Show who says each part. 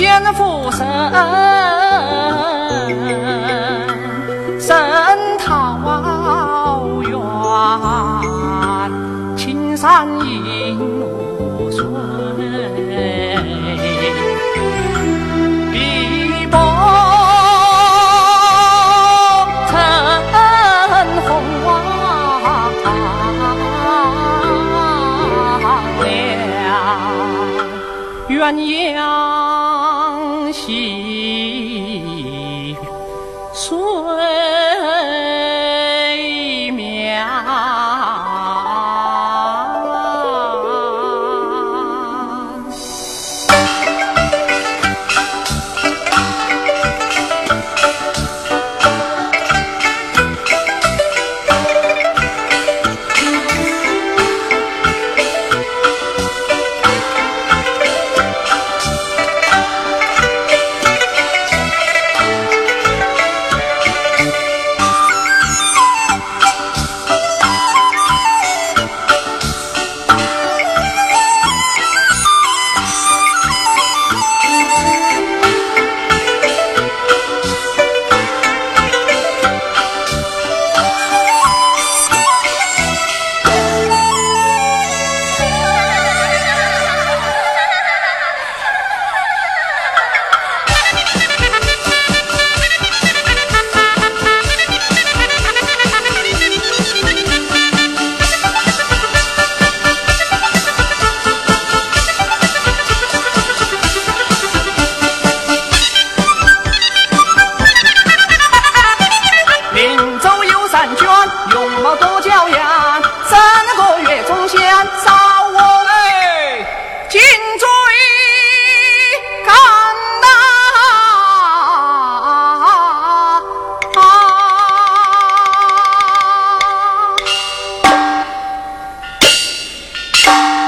Speaker 1: 仙福生，生桃源，青山映绿水，碧波红，鸳鸯。最 Bye.